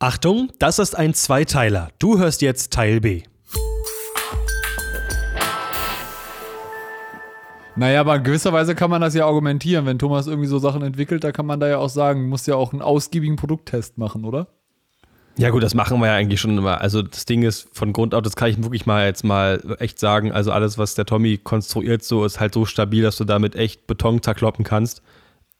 Achtung, das ist ein Zweiteiler. Du hörst jetzt Teil B. Naja, aber in gewisser Weise kann man das ja argumentieren. Wenn Thomas irgendwie so Sachen entwickelt, da kann man da ja auch sagen, muss ja auch einen ausgiebigen Produkttest machen, oder? Ja gut, das machen wir ja eigentlich schon immer. Also das Ding ist von Grund auf, das kann ich wirklich mal jetzt mal echt sagen, also alles, was der Tommy konstruiert, so ist halt so stabil, dass du damit echt Beton zerkloppen kannst.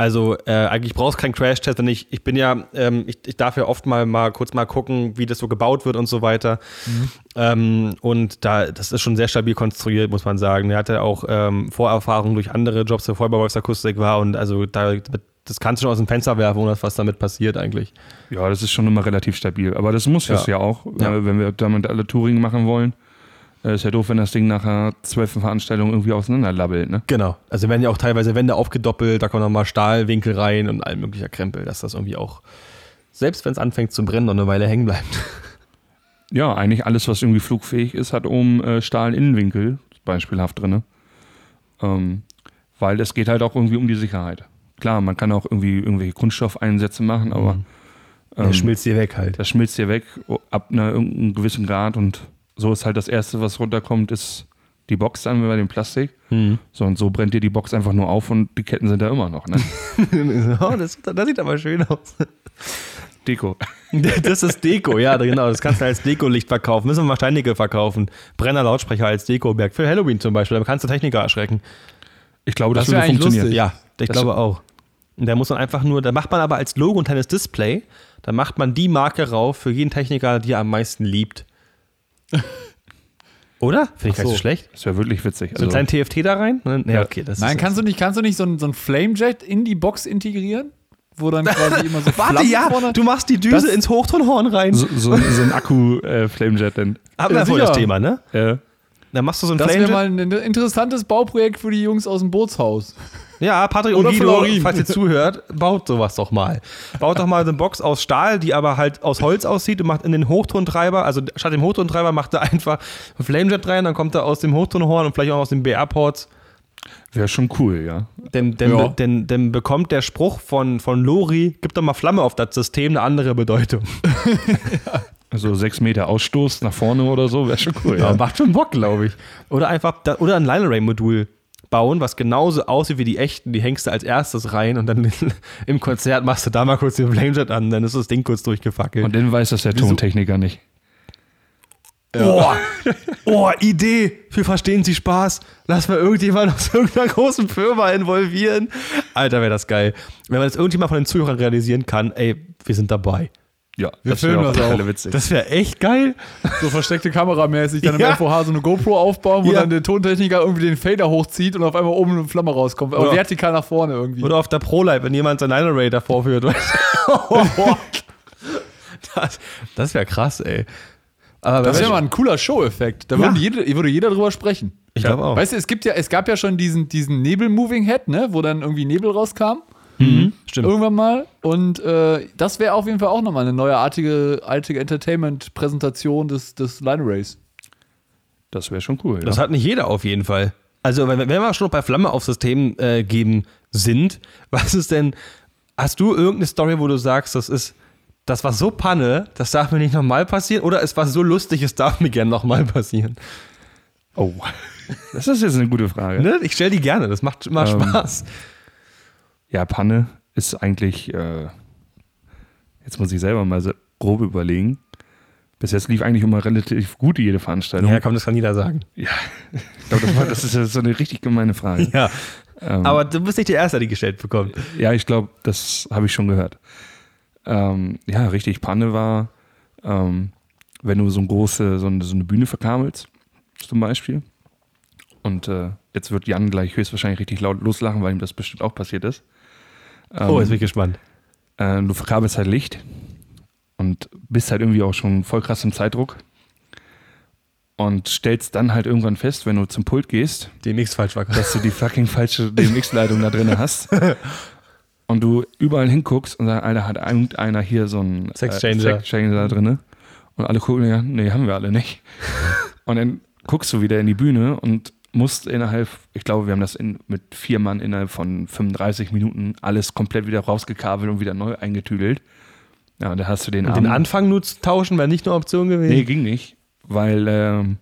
Also äh, eigentlich brauchst du keinen Crash-Test, denn ich, ich bin ja, ähm, ich, ich darf ja oft mal, mal kurz mal gucken, wie das so gebaut wird und so weiter. Mhm. Ähm, und da, das ist schon sehr stabil konstruiert, muss man sagen. Er hatte auch ähm, Vorerfahrungen durch andere Jobs, bevor er bei Wolfs Akustik war und also da, das kannst du schon aus dem Fenster werfen, ohne was damit passiert eigentlich. Ja, das ist schon immer relativ stabil. Aber das muss es ja. ja auch, ja. Äh, wenn wir damit alle Touring machen wollen. Äh, ist ja doof, wenn das Ding nachher zwölf Veranstaltungen irgendwie auseinanderlabbelt, ne? Genau. Also werden ja auch teilweise Wände aufgedoppelt, da kommen nochmal Stahlwinkel rein und all möglicher Krempel, dass das irgendwie auch, selbst wenn es anfängt zu brennen, noch eine Weile hängen bleibt. Ja, eigentlich alles, was irgendwie flugfähig ist, hat oben äh, Stahlinnenwinkel, beispielhaft drin. Ähm, weil es geht halt auch irgendwie um die Sicherheit. Klar, man kann auch irgendwie irgendwelche Kunststoffeinsätze machen, aber. Mhm. Ähm, der schmilzt dir weg halt. Das schmilzt dir weg ab einer, irgendeinem gewissen Grad und so ist halt das Erste, was runterkommt, ist die Box dann bei dem Plastik. Mhm. So und so brennt dir die Box einfach nur auf und die Ketten sind da immer noch. Ne? oh, das, das sieht aber schön aus. Deko. Das ist Deko, ja, genau. Das kannst du als Deko-Licht verkaufen. Müssen wir mal Steinige verkaufen. Brenner Lautsprecher als Deko-Berg. Für Halloween zum Beispiel. Da kannst du Techniker erschrecken. Ich glaube, das, das würde funktionieren. Lustig. Ja, ich das glaube auch. Und da muss man einfach nur, da macht man aber als Logo ein kleines Display. Da macht man die Marke rauf für jeden Techniker, die er am meisten liebt. Oder? Finde ich gar nicht so schlecht. Das wäre wirklich witzig. So also, ein kleinen TFT da rein? Ja, okay, Nein, kannst du nicht, kannst du nicht so ein, so ein Flamejet in die Box integrieren? Wo dann quasi immer so Warte, ja, vorne du machst die Düse das ins Hochtonhorn rein. So, so, so ein Akku-Flamejet äh, dann. Haben wir ja voll das Thema, ne? Ja. Dann machst du so ein Das wäre mal ein interessantes Bauprojekt für die Jungs aus dem Bootshaus. Ja, Patrick Oder und Guido, falls ihr zuhört, baut sowas doch mal. Baut doch mal eine Box aus Stahl, die aber halt aus Holz aussieht und macht in den Hochtontreiber, also statt dem Hochtontreiber macht er einfach ein Flamejet rein, dann kommt er aus dem Hochtonhorn und vielleicht auch aus dem BR-Ports. Wäre schon cool, ja. Denn, denn, ja. denn, denn bekommt der Spruch von, von Lori, gib doch mal Flamme auf das System, eine andere Bedeutung. ja. Also sechs Meter Ausstoß nach vorne oder so, wäre schon cool. Ja, ja. macht schon Bock, glaube ich. Oder einfach, oder ein Line Array Modul bauen, was genauso aussieht wie die echten. Die hängst du als erstes rein und dann im Konzert machst du da mal kurz den Flamejet an, dann ist das Ding kurz durchgefackelt. Und dann weiß das der Tontechniker nicht. Ja. Oh, oh, Idee. Wir verstehen Sie Spaß. Lass mal irgendjemand aus irgendeiner großen Firma involvieren. Alter, wäre das geil. Wenn man das irgendjemand von den Zuhörern realisieren kann, ey, wir sind dabei. Ja, wir das filmen das auch. Witzig. Das wäre echt geil. So versteckte Kameramäßig dann ja. im FOH so eine GoPro aufbauen, wo ja. dann der Tontechniker irgendwie den Fader hochzieht und auf einmal oben eine Flamme rauskommt. Aber vertikal nach vorne irgendwie. Oder auf der ProLight, wenn jemand seinen Line Array davor führt. das das wäre krass, ey. Aber das wäre mal ein cooler Show-Effekt. Da ja. würde, jeder, würde jeder drüber sprechen. Ich glaube auch. Weißt du, es gibt ja, es gab ja schon diesen, diesen Nebel-Moving-Head, ne, wo dann irgendwie Nebel rauskam. Mhm, stimmt. Irgendwann mal. Und äh, das wäre auf jeden Fall auch nochmal eine neuartige artige Entertainment-Präsentation des, des Line Race. Das wäre schon cool. Das ja. hat nicht jeder auf jeden Fall. Also, wenn, wenn wir schon noch bei Flamme auf System äh, geben sind, was ist denn, hast du irgendeine Story, wo du sagst, das ist, das war so Panne, das darf mir nicht nochmal passieren? Oder es war so lustig, es darf mir gerne nochmal passieren? Oh, das ist jetzt eine gute Frage. Ne? Ich stelle die gerne, das macht immer ähm, Spaß. Ja, Panne ist eigentlich, äh, jetzt muss ich selber mal so grob überlegen. Bis jetzt lief eigentlich immer relativ gut jede Veranstaltung. Ja, komm, das kann jeder sagen. Ja, ich glaube, das, das, ist so eine richtig gemeine Frage. Ja, ähm, aber du bist nicht der Erste, der die gestellt bekommt. Ja, ich glaube, das habe ich schon gehört. Ähm, ja, richtig, Panne war, ähm, wenn du so, eine große, so eine, so eine Bühne verkabelst, zum Beispiel. Und äh, jetzt wird Jan gleich höchstwahrscheinlich richtig laut loslachen, weil ihm das bestimmt auch passiert ist. Ähm, oh, jetzt bin ich gespannt. Äh, du verkabelst halt Licht und bist halt irgendwie auch schon voll krass im Zeitdruck und stellst dann halt irgendwann fest, wenn du zum Pult gehst, DMX falsch war, dass du die fucking falsche DMX-Leitung da drin hast. und du überall hinguckst und sagst, Alter, hat irgendeiner hier so einen Sexchanger äh, da drin. Und alle gucken, ja, nee, haben wir alle nicht. und dann guckst du wieder in die Bühne und musst innerhalb, ich glaube, wir haben das in, mit vier Mann innerhalb von 35 Minuten alles komplett wieder rausgekabelt und wieder neu eingetüdelt. Ja, da hast du den Und den Anfang nur zu tauschen, wäre nicht eine Option gewesen? Nee, ging nicht, weil ähm,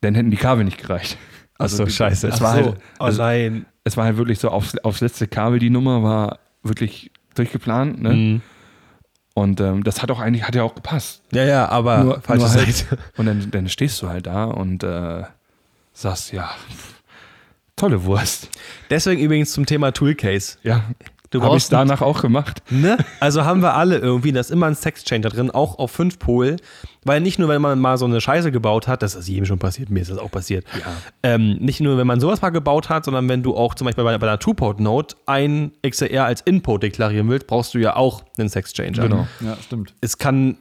dann hätten die Kabel nicht gereicht. Ach so, die- scheiße. Es Ach war, so. halt, oh also, nein. es war halt wirklich so aufs, aufs letzte Kabel, die Nummer war wirklich durchgeplant. Ne? Mhm. Und ähm, das hat auch eigentlich, hat ja auch gepasst. Ja, ja, aber Nur- falsche nur halt- Seite. Und dann, dann stehst du halt da und äh, sagst, ja, tolle Wurst. Deswegen übrigens zum Thema Toolcase. Ja, Du habe ich danach auch gemacht. Ne? Also haben wir alle irgendwie, da ist immer ein Sexchanger drin, auch auf 5 Pol. Weil nicht nur, wenn man mal so eine Scheiße gebaut hat, das ist jedem schon passiert, mir ist das auch passiert. Ähm, nicht nur, wenn man sowas mal gebaut hat, sondern wenn du auch zum Beispiel bei, bei einer Two-Port-Note ein XLR als Input deklarieren willst, brauchst du ja auch einen Sexchanger. Genau. Ja, stimmt. Es kann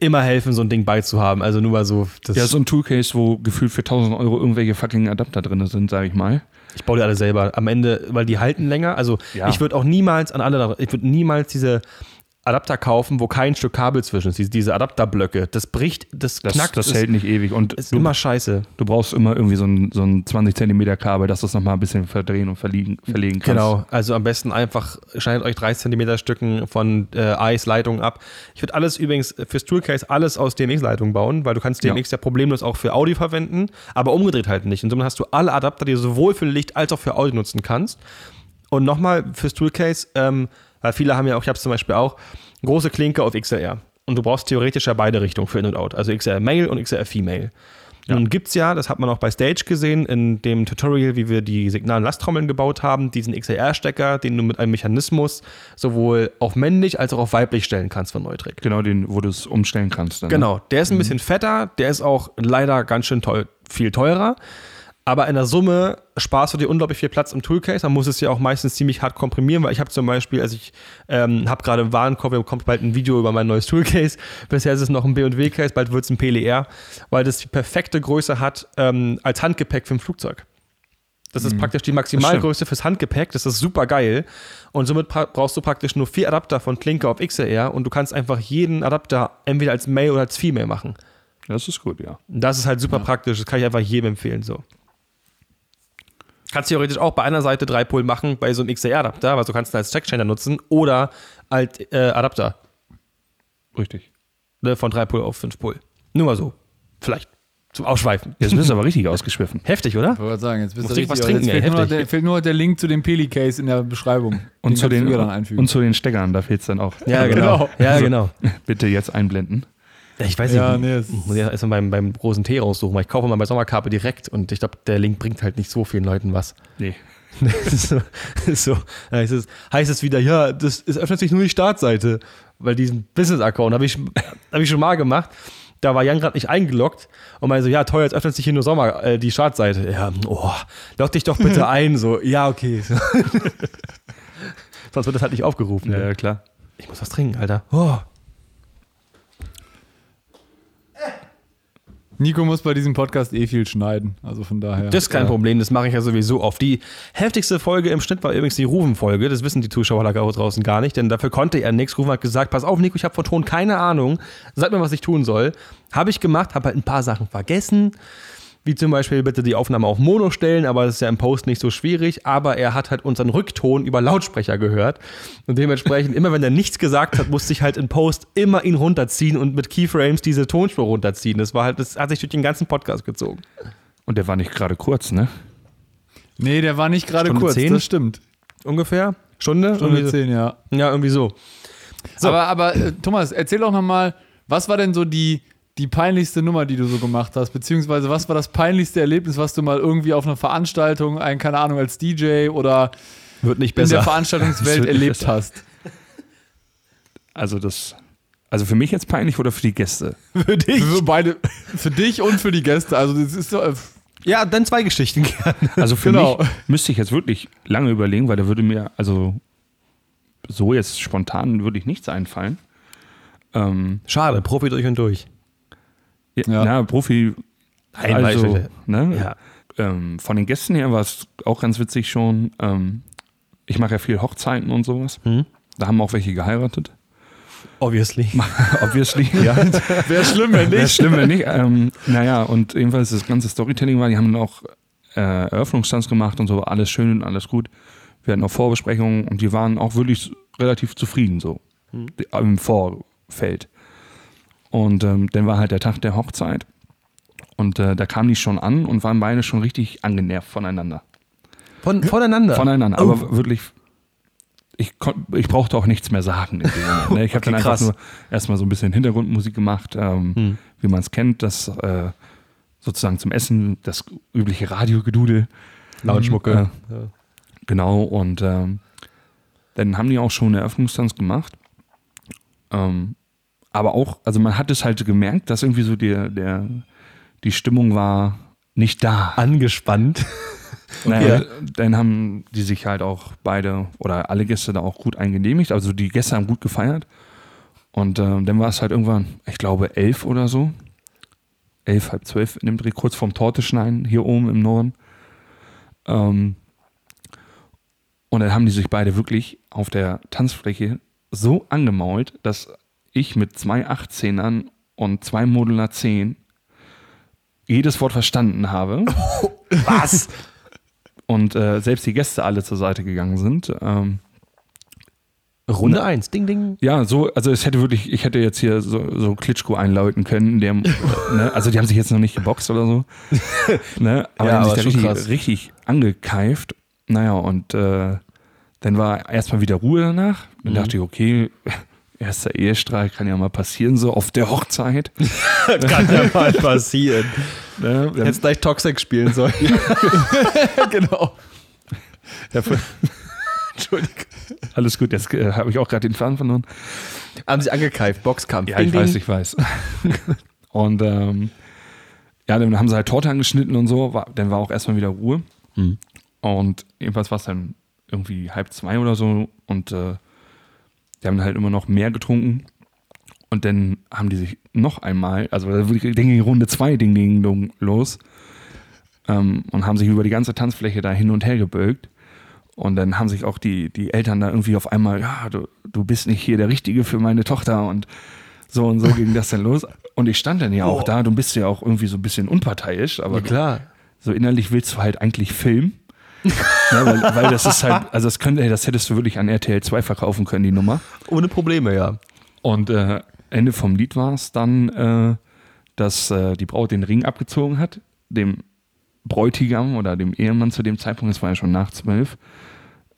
immer helfen, so ein Ding beizuhaben. Also nur mal so. Das, Ja, so ein Toolcase, wo gefühlt für 1000 Euro irgendwelche fucking Adapter drin sind, sage ich mal. Ich baue die alle selber. Am Ende, weil die halten länger. Also Ja. ich würde auch niemals an alle, ich würde niemals diese Adapter kaufen, wo kein Stück Kabel zwischen ist. Diese, Adapterblöcke. Das bricht, das, Das, knackt. das ist, hält nicht ewig. Und ist du, immer scheiße. du brauchst immer irgendwie so ein, so ein 20 Zentimeter Kabel, dass du es nochmal ein bisschen verdrehen und verlegen, verlegen kannst. Genau. Also am besten einfach schneidet euch 30 cm Stücken von äh, Eis-Leitungen ab. Ich würde alles übrigens fürs Toolcase alles aus DMX-Leitungen bauen, weil du kannst Ja. DMX ja problemlos auch für Audio verwenden, aber umgedreht halt nicht. Und somit hast du alle Adapter, die du sowohl für Licht als auch für Audio nutzen kannst. Und nochmal fürs Toolcase, ähm, weil viele haben ja auch, ich habe es zum Beispiel auch, große Klinke auf XLR. Und du brauchst theoretisch ja beide Richtungen für In und Out, also XLR Male und XLR Female. Nun gibt es ja, das hat man auch bei Stage gesehen, in dem Tutorial, wie wir die signalen Lasttrommeln gebaut haben, diesen XLR-Stecker, den du mit einem Mechanismus sowohl auf männlich als auch auf weiblich stellen kannst von Neutrik. Genau, den, wo du es umstellen kannst. Dann, ne? Genau, der ist ein bisschen fetter, der ist auch leider ganz schön teuer, viel teurer. Aber in der Summe sparst du dir unglaublich viel Platz im Toolcase. Man muss es ja auch meistens ziemlich hart komprimieren, weil ich habe zum Beispiel, also ich ähm, habe gerade im Warenkorb, wir kommt bald ein Video über mein neues Toolcase. Bisher ist es noch ein B&W-Case, bald wird es ein PLR, weil das die perfekte Größe hat ähm, als Handgepäck für ein Flugzeug. Das ist praktisch die Maximalgröße fürs Handgepäck. Das ist super geil. Und somit brauchst du praktisch nur vier Adapter von Klinke auf XLR und du kannst einfach jeden Adapter entweder als Male oder als Female machen. Das ist gut, ja. Das ist halt super praktisch. Das kann ich einfach jedem empfehlen. So. Kannst theoretisch auch bei einer Seite drei Pol machen bei so einem XLR-Adapter, weil du kannst ihn als Checkchainer nutzen oder als äh, Adapter Richtig. ne, von drei Pol auf fünf Pol. Nur mal so. Vielleicht zum Ausschweifen. Jetzt bist du aber richtig ausgeschwiffen. Heftig, oder? Ich wollte gerade sagen, jetzt bist Muss du ich was richtig- trinken, jetzt ey, fehlt, nur der, fehlt nur der Link zu dem Peli-Case in der Beschreibung. Und zu, den, dann einfügen. und zu den Steckern, da fehlt es dann auch. Ja, Also, genau. Ja, Also, genau. Bitte jetzt einblenden. Ich weiß Ja, nicht, nee, muss ich erstmal beim, beim großen Tee raussuchen, weil ich kaufe mal bei Sommerkarpe direkt und ich glaube, der Link bringt halt nicht so vielen Leuten was. Nee. So, so heißt, es, heißt es wieder, ja, das es öffnet sich nur die Startseite, weil diesen Business-Account habe ich, hab ich schon mal gemacht. Da war Jan gerade nicht eingeloggt und meinte so, ja, toll, jetzt öffnet sich hier nur Sommer, äh, die Startseite. Ja, oh, log dich doch bitte ein. So, ja, okay. Sonst wird das halt nicht aufgerufen. Ja, ne? ja, klar. Ich muss was trinken, Alter. Oh. Nico muss bei diesem Podcast eh viel schneiden. Also von daher. Das ist kein Problem, das mache ich ja sowieso oft. Die heftigste Folge im Schnitt war übrigens die Rufen-Folge. Das wissen die Zuschauer da draußen gar nicht, denn dafür konnte er nichts. Rufen hat gesagt: Pass auf, Nico, ich habe von Ton keine Ahnung. Sag mir, was ich tun soll. Habe ich gemacht, habe halt ein paar Sachen vergessen. Wie zum Beispiel bitte die Aufnahme auf Mono stellen, aber das ist ja im Post nicht so schwierig. Aber er hat halt unseren Rückton über Lautsprecher gehört. Und dementsprechend, immer wenn er nichts gesagt hat, musste ich halt in Post immer ihn runterziehen und mit Keyframes diese Tonspur runterziehen. Das war halt, das hat sich durch den ganzen Podcast gezogen. Und der war nicht gerade kurz, ne? Nee, der war nicht gerade Stunde kurz, zehn? das stimmt. Ungefähr? Stunde? Stunde Irgendwie so. 10, ja. Ja, irgendwie so. So. Aber, aber äh, Thomas, erzähl doch nochmal, was war denn so die, die peinlichste Nummer, die du so gemacht hast? Beziehungsweise was war das peinlichste Erlebnis, was du mal irgendwie auf einer Veranstaltung, ein, keine Ahnung, als DJ oder Wird nicht in der. Veranstaltungswelt erlebt besser. hast? Also das. Also für mich jetzt peinlich oder für die Gäste? Für dich. Für beide, für dich und für die Gäste. Also das ist so, äh, Ja, dann zwei Geschichten gerne. Also für Genau. mich müsste ich jetzt wirklich lange überlegen, weil da würde mir, also so jetzt spontan würde ich nichts einfallen. Ähm, Schade, Profi durch und durch. Ja. Na, Profi, also, ne? Ja. Ähm, von den Gästen her war es auch ganz witzig schon. Ähm, ich mache ja viel Hochzeiten und sowas. Hm? Da haben auch welche geheiratet. Obviously. Obviously, ja. wäre schlimm, wenn Wäre nicht. schlimm, wenn nicht. Ähm, naja, und jedenfalls das ganze Storytelling war, die haben dann auch äh, Eröffnungstanz gemacht und so, alles schön und alles gut. Wir hatten auch Vorbesprechungen und die waren auch wirklich relativ zufrieden so. im Vorfeld. Und ähm, dann war halt der Tag der Hochzeit. Und äh, da kamen die schon an und waren beide schon richtig angenervt voneinander. Von, voneinander. Voneinander, aber wirklich. Ich, ich brauchte auch nichts mehr sagen. In dem Moment, ne? Ich habe Okay, dann einfach krass. nur erstmal so ein bisschen Hintergrundmusik gemacht, ähm, wie man es kennt, das äh, sozusagen zum Essen, das übliche Radiogedudel. Lautschmucke. Genau, und ähm, dann haben die auch schon einen Eröffnungstanz gemacht. Ähm, aber auch, also man hat es halt gemerkt, dass irgendwie so der, der, die Stimmung war nicht da. Angespannt. Naja, Dann haben die sich halt auch beide oder alle Gäste da auch gut eingenehmigt. Also die Gäste haben gut gefeiert. Und ähm, dann war es halt irgendwann, ich glaube, elf oder so. Elf, halb zwölf in dem Dreh, kurz vorm Torteschneiden, hier oben im Norden. Ähm, und dann haben die sich beide wirklich auf der Tanzfläche so angemault, dass ich mit zwei 18ern und zwei Modular 10 jedes Wort verstanden habe. Was? und äh, selbst die Gäste alle zur Seite gegangen sind. Ähm, Runde 1. Ding, ding. ja, so, also es hätte wirklich, ich hätte jetzt hier so, so Klitschko einläuten können. Der, ne, also die haben sich jetzt noch nicht geboxt oder so. ne, aber Ja, die haben sich da richtig, krass. richtig angekeift. Naja, und äh, dann war erstmal wieder Ruhe danach. Mhm. Dann dachte ich, okay, erster Ehestrahl kann ja mal passieren, so auf der Hochzeit. Kann ja mal passieren. Ne, dann, Hättest gleich Toxic spielen sollen. genau. Entschuldigung. alles gut, jetzt äh, habe ich auch gerade den Faden verloren. Haben sie angekeift, Boxkampf. Ja, Ding, ich weiß, ding. ich weiß. und ähm, ja, dann haben sie halt Torte angeschnitten und so, war, dann war auch erstmal wieder Ruhe. Mhm. Und jedenfalls war es dann irgendwie halb zwei oder so und äh, die haben halt immer noch mehr getrunken. Und dann haben die sich noch einmal, also Ding ging Runde zwei, Ding ging Dong los ähm, und haben sich über die ganze Tanzfläche da hin und her gebölkt. Und dann haben sich auch die, die Eltern da irgendwie auf einmal, ja, du, du bist nicht hier der Richtige für meine Tochter und so und so ging das dann los. Und ich stand dann ja auch Oh. da, du bist ja auch irgendwie so ein bisschen unparteiisch, aber Ja, klar. so innerlich willst du halt eigentlich filmen. Ne, weil, weil das ist halt, also das könnte, das hättest du wirklich an RTL 2 verkaufen können, die Nummer. Ohne Probleme, ja. Und äh, Ende vom Lied war es dann, äh, dass äh, die Braut den Ring abgezogen hat, dem Bräutigam oder dem Ehemann zu dem Zeitpunkt, es war ja schon nach zwölf,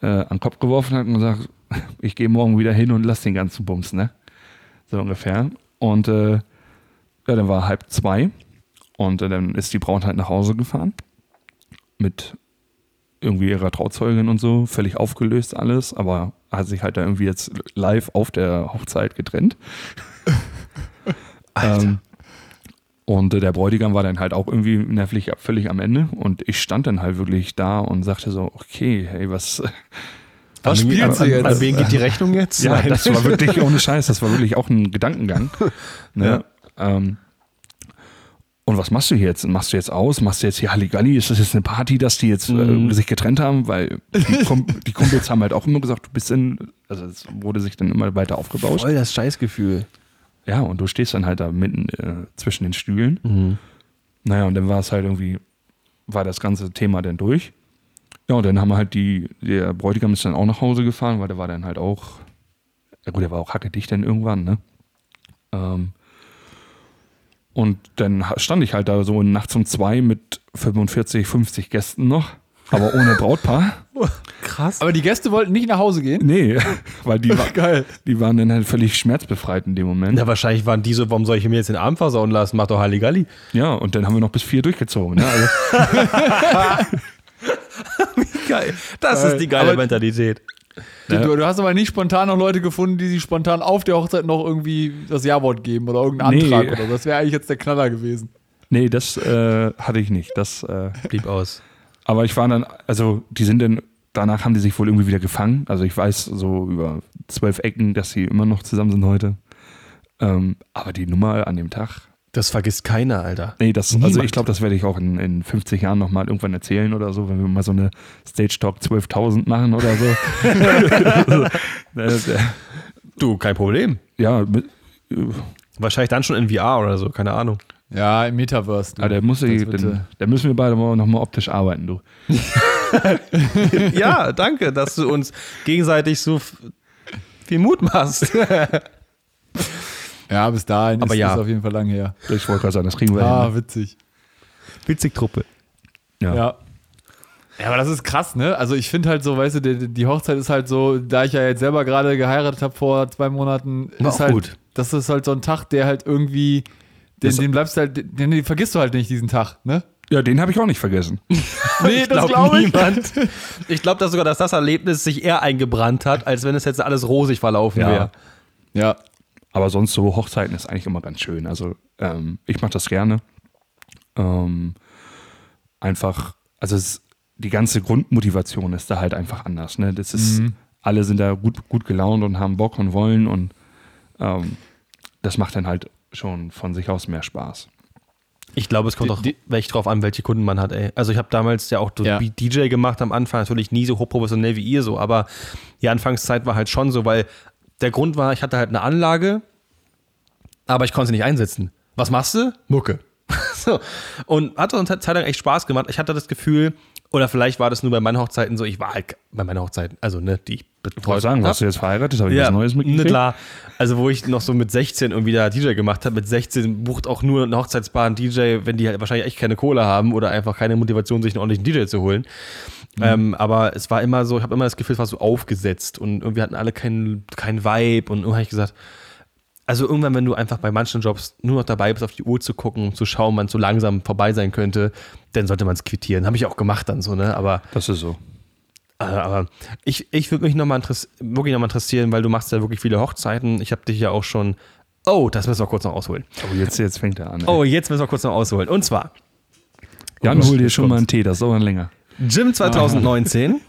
äh, an den Kopf geworfen hat und gesagt, ich gehe morgen wieder hin und lass den ganzen Bums, ne? So ungefähr. Und äh, ja, dann war halb zwei und äh, dann ist die Braut halt nach Hause gefahren mit irgendwie ihrer Trauzeugin und so, völlig aufgelöst alles, aber hat sich halt da irgendwie jetzt live auf der Hochzeit getrennt. ähm, und äh, der Bräutigam war dann halt auch irgendwie nervlich völlig am Ende und ich stand dann halt wirklich da und sagte so, okay, hey, was, Was An- spielt an- sie jetzt? An wen geht die Rechnung jetzt? ja, Nein. das war wirklich ohne Scheiß, das war wirklich auch ein Gedankengang. Ne? Ähm, und was machst du hier jetzt? Machst du jetzt aus? Machst du jetzt hier Halligalli? Ist das jetzt eine Party, dass die jetzt Mhm. äh, sich getrennt haben? Weil die, Kum die Kumpels haben halt auch immer gesagt, du bist in, also es wurde sich dann immer weiter aufgebauscht. Voll das Scheißgefühl. Ja, und du stehst dann halt da mitten äh, zwischen den Stühlen. Mhm. Naja, und dann war es halt irgendwie, war das ganze Thema dann durch. Ja, und dann haben wir halt die, der Bräutigam ist dann auch nach Hause gefahren, weil der war dann halt auch, ja gut, der war auch hackedicht dann irgendwann, ne? Ähm, und dann stand ich halt da so nachts um zwei mit 45, 50 Gästen noch, aber ohne Brautpaar. Krass. Aber die Gäste wollten nicht nach Hause gehen? Nee, weil die, war, Geil. die waren dann halt völlig schmerzbefreit in dem Moment. Ja, wahrscheinlich waren die so, warum soll ich mir jetzt den Arm versauen lassen? Mach doch Halligalli. Ja, und dann haben wir noch bis vier durchgezogen. Ne? Also, Geil. Das Geil. ist die geile Aber- Mentalität. Ja. Du, du hast aber nicht spontan noch Leute gefunden, die sich spontan auf der Hochzeit noch irgendwie das Ja-Wort geben oder irgendeinen Nee. Antrag oder so. Das wäre eigentlich jetzt der Knaller gewesen. nee, das äh, hatte ich nicht. Das, äh, Blieb aus. aber ich war dann, also die sind dann, danach haben die sich wohl irgendwie wieder gefangen. Also ich weiß so über zwölf Ecken, dass sie immer noch zusammen sind heute. Ähm, aber die Nummer an dem Tag, Das vergisst keiner, Alter. nee, das, also Niemand. ich glaube, das werde ich auch in, in 50 Jahren nochmal irgendwann erzählen oder so, wenn wir mal so eine Stage Talk 12.000 machen oder so. Äh, äh, Du, kein Problem. ja, mit, äh, Wahrscheinlich dann schon in VR oder so, keine Ahnung. Ja, im Metaverse. du. ah, da, muss ich, dann, da müssen wir beide mal nochmal optisch arbeiten, du. ja, danke, dass du uns gegenseitig so viel Mut machst. Ja, bis dahin Aber ist ja. das auf jeden Fall lang her. Ich wollte gerade sagen, das kriegen wir Ah, hin. witzig. Witzig Truppe. Ja. Ja. Ja, aber das ist krass, ne? Also ich finde halt so, weißt du, die, die Hochzeit ist halt so, da ich ja jetzt selber gerade geheiratet habe vor zwei Monaten, Na, ist auch halt, gut. das ist halt so ein Tag, der halt irgendwie, den, Das- den bleibst du halt, den, den vergisst du halt nicht, diesen Tag, ne? Ja, den habe ich auch nicht vergessen. Nee, das glaub glaube ich. niemand. Ich glaube dass sogar, dass das Erlebnis sich eher eingebrannt hat, als wenn es jetzt alles rosig verlaufen Ja. wäre. Ja. Aber sonst so Hochzeiten ist eigentlich immer ganz schön. Also ähm, ich mache das gerne. Ähm, einfach, also es, die ganze Grundmotivation ist da halt einfach anders. Ne? Das ist, Mhm. alle sind da gut, gut gelaunt und haben Bock und wollen und ähm, das macht dann halt schon von sich aus mehr Spaß. Ich glaube, es kommt Die- auch die- echt drauf an, welche Kunden man hat, ey. Also ich habe damals ja auch so Ja. DJ gemacht am Anfang, natürlich nie so hochprofessionell wie ihr so, aber die Anfangszeit war halt schon so, weil der Grund war, ich hatte halt eine Anlage, aber ich konnte sie nicht einsetzen. Was machst du? Mucke. so. Und hatte uns Zeit lang echt Spaß gemacht. Ich hatte das Gefühl, oder vielleicht war das nur bei meinen Hochzeiten so, ich war halt bei meinen Hochzeiten, also ne, die ich Ich betreut sagen, hab. warst du jetzt verheiratet? Habe ich was Neues ne, mitgekriegt? klar. Also wo ich noch so mit 16 irgendwie da DJ gemacht habe, mit 16 bucht auch nur ein Hochzeitspaar einen DJ, wenn die halt wahrscheinlich echt keine Kohle haben oder einfach keine Motivation, sich einen ordentlichen DJ zu holen. Ähm, aber es war immer so, ich habe immer das Gefühl, es war so aufgesetzt und irgendwie hatten alle keinen keinen Vibe und irgendwann habe ich gesagt, also irgendwann, wenn du einfach bei manchen Jobs nur noch dabei bist, auf die Uhr zu gucken, um zu schauen, wann es so langsam vorbei sein könnte, dann sollte man es quittieren. Habe ich auch gemacht dann so, ne? Aber Das ist so. äh, Aber ich, ich würde mich nochmal interess wirklich interessieren, weil du machst ja wirklich viele Hochzeiten. Ich habe dich ja auch schon. Oh, das müssen wir kurz noch ausholen. Oh, jetzt, jetzt fängt er an. ey. Oh, jetzt müssen wir kurz noch ausholen. Und zwar Jan, hol dir schon mal einen. Tee, das dauert länger. Gym 2019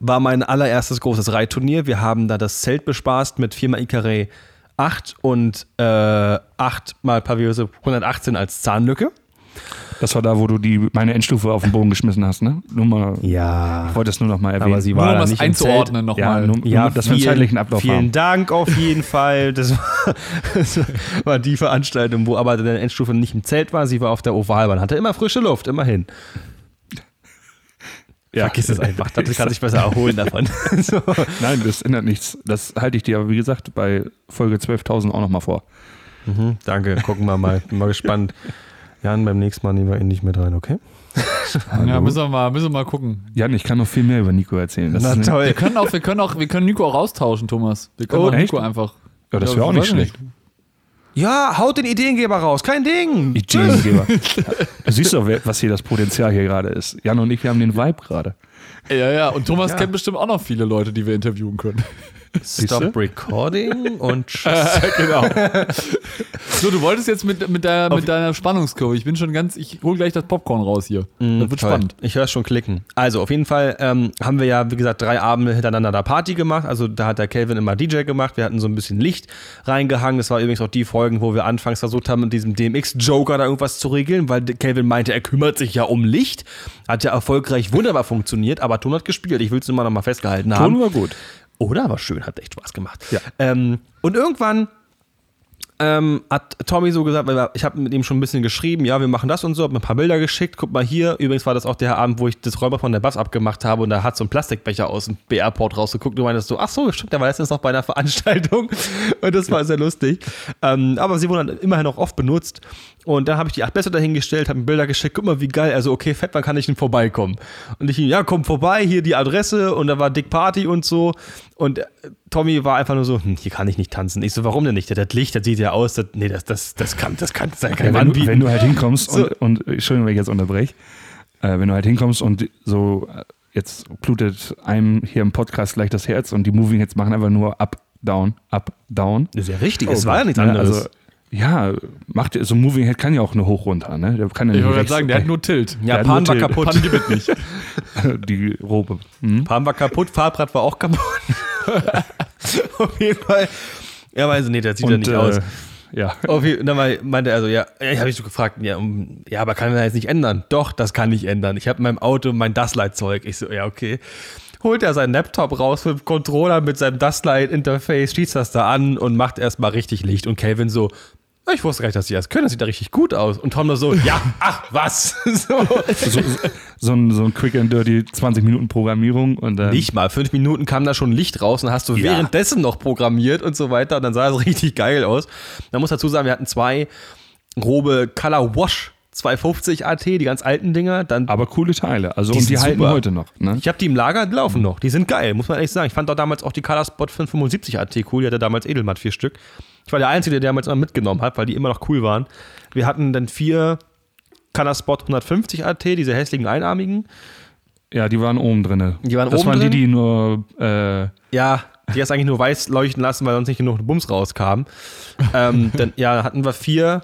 war mein allererstes großes Reitturnier. Wir haben da das Zelt bespaßt mit 4 mal Icaré 8 und äh, 8 mal Paviose 118 als Zahnlücke. Das war da, wo du die, meine Endstufe auf den Boden geschmissen hast, ne? Nur mal, Ja. ich wollte es nur noch mal erwähnen. Aber sie Nur war um da nicht einzuordnen ja, nochmal. nur, Ja, nur, dass wir einen vielen- zeitlichen Ablauf Vielen haben. Dank auf jeden Fall. Das war, das war die Veranstaltung, wo aber der Endstufe nicht im Zelt war, sie war auf der Ovalbahn. Hatte immer frische Luft, immerhin. Ja. Vergiss es einfach, das kann sich besser erholen davon. so. Nein, das ändert nichts. Das halte ich dir aber, wie gesagt, bei Folge 12.000 auch noch mal vor. mhm, danke, gucken wir mal. Bin mal gespannt. Jan, beim nächsten Mal nehmen wir ihn nicht mit rein, okay? Ja, müssen wir mal, müssen wir mal gucken. Jan, ich kann noch viel mehr über Nico erzählen. Das Na toll. Wir können auch, wir können auch, wir können Nico auch austauschen, Thomas. Wir können Oh, auch Nico einfach. Ja, das wäre auch nicht ich schlecht. Ja, haut den Ideengeber raus, kein Ding. Ideengeber. du siehst doch, was hier das Potenzial hier gerade ist. Jan und ich, wir haben den Vibe gerade. Ja, ja. Und Thomas Ja. kennt bestimmt auch noch viele Leute, die wir interviewen können. Stop recording und tschüss. genau. So, du wolltest jetzt mit, mit, der, mit deiner Spannungskurve. Ich bin schon ganz, ich hol gleich das Popcorn raus hier. das wird Toll. spannend. Ich höre es schon klicken. Also auf jeden Fall ähm, haben wir ja, wie gesagt, drei Abende hintereinander da Party gemacht. Also da hat der Kelvin immer DJ gemacht. Wir hatten so ein bisschen Licht reingehangen. Das war übrigens auch die Folgen, wo wir anfangs versucht haben, mit diesem DMX-Joker da irgendwas zu regeln, weil Kelvin meinte, er kümmert sich ja um Licht. Hat ja erfolgreich wunderbar funktioniert, aber Ton hat gespielt. Ich will es nur mal noch mal festgehalten haben. Ton war gut. Oder? War schön, hat echt Spaß gemacht. Ja. Ähm, und irgendwann ähm, hat Tommy so gesagt, weil ich habe mit ihm schon ein bisschen geschrieben, ja, wir machen das und so, hab mir ein paar Bilder geschickt, guck mal hier. Übrigens war das auch der Abend, wo ich das Räuber von der Bass abgemacht habe und da hat so ein Plastikbecher aus dem BR-Port rausgeguckt und meintest so, ach so, stimmt, der war letztens noch bei einer Veranstaltung und das war sehr lustig. Ähm, aber sie wurden dann immerhin auch oft benutzt und dann habe ich die acht Bässe dahingestellt, habe mir Bilder geschickt, guck mal, wie geil, also okay, fett, wann kann ich denn vorbeikommen? Und ich, ja, komm vorbei, hier die Adresse und da war Dick Party und so und äh, Tommy war einfach nur so, hm, hier kann ich nicht tanzen. Ich so, warum denn nicht? Das Licht, das sieht ja aus, das, nee, das, das, das kann, das kann, das kann Ja, wenn, du, wenn du halt hinkommst So. und, und, Entschuldigung, wenn ich jetzt unterbreche, äh, wenn du halt hinkommst und so, äh, jetzt blutet einem hier im Podcast gleich das Herz und die Moving Heads machen einfach nur up, down, up, down. das ist ja richtig, es war ja nichts Ne, anderes. Also, ja, macht, so ein Moving Head kann ja auch nur hoch runter, ne? Der kann ja Ich nicht wollte sagen, der hat nur Tilt. ja, der Pan war Tilt. kaputt. Pan gibt es nicht. die Robe. Hm? Pan war kaputt, Fahrrad war auch kaputt. Auf jeden Fall. Ja, weiß nee, das sieht ja nicht äh, aus. Ja, Auf jeden, dann meinte er so, ja, ich habe ich so gefragt, ja, um, ja, aber kann man das jetzt nicht ändern? Doch, das kann ich ändern. Ich habe in meinem Auto mein Dustlight-Zeug. Ich so, ja, okay. Holt er seinen Laptop raus mit dem Controller mit seinem Dustlight-Interface, schießt das da an und macht erstmal richtig Licht. Und Calvin so, Ich wusste gar nicht, dass die das können. Das sieht da richtig gut aus. Und Tom nur so, ja, ach, was? so. So, so, ein, so ein Quick and Dirty 20 Minuten Programmierung und dann. Nicht mal. Fünf Minuten kam da schon Licht raus und hast du Ja. währenddessen noch programmiert und so weiter. Und dann sah es richtig geil aus. Man muss dazu sagen, wir hatten zwei grobe Color Wash 250 AT, die ganz alten Dinger. Dann Aber coole Teile. Also Die und die halten super. heute noch. Ne? Ich habe die im Lager, die laufen noch. Die sind geil, muss man ehrlich sagen. Ich fand auch damals auch die Color Spot 575 AT cool. Die hatte damals Edelmatt vier Stück. Ich war der Einzige, der damals immer mitgenommen hat, weil die immer noch cool waren. Wir hatten dann vier Color Spot 150 AT, diese hässlichen einarmigen. Ja, die waren oben drin. Die waren das oben waren drin? die, die nur. Äh, Ja, die hast eigentlich nur weiß leuchten lassen, weil sonst nicht genug Bums rauskam. ähm, dann, ja, hatten wir vier,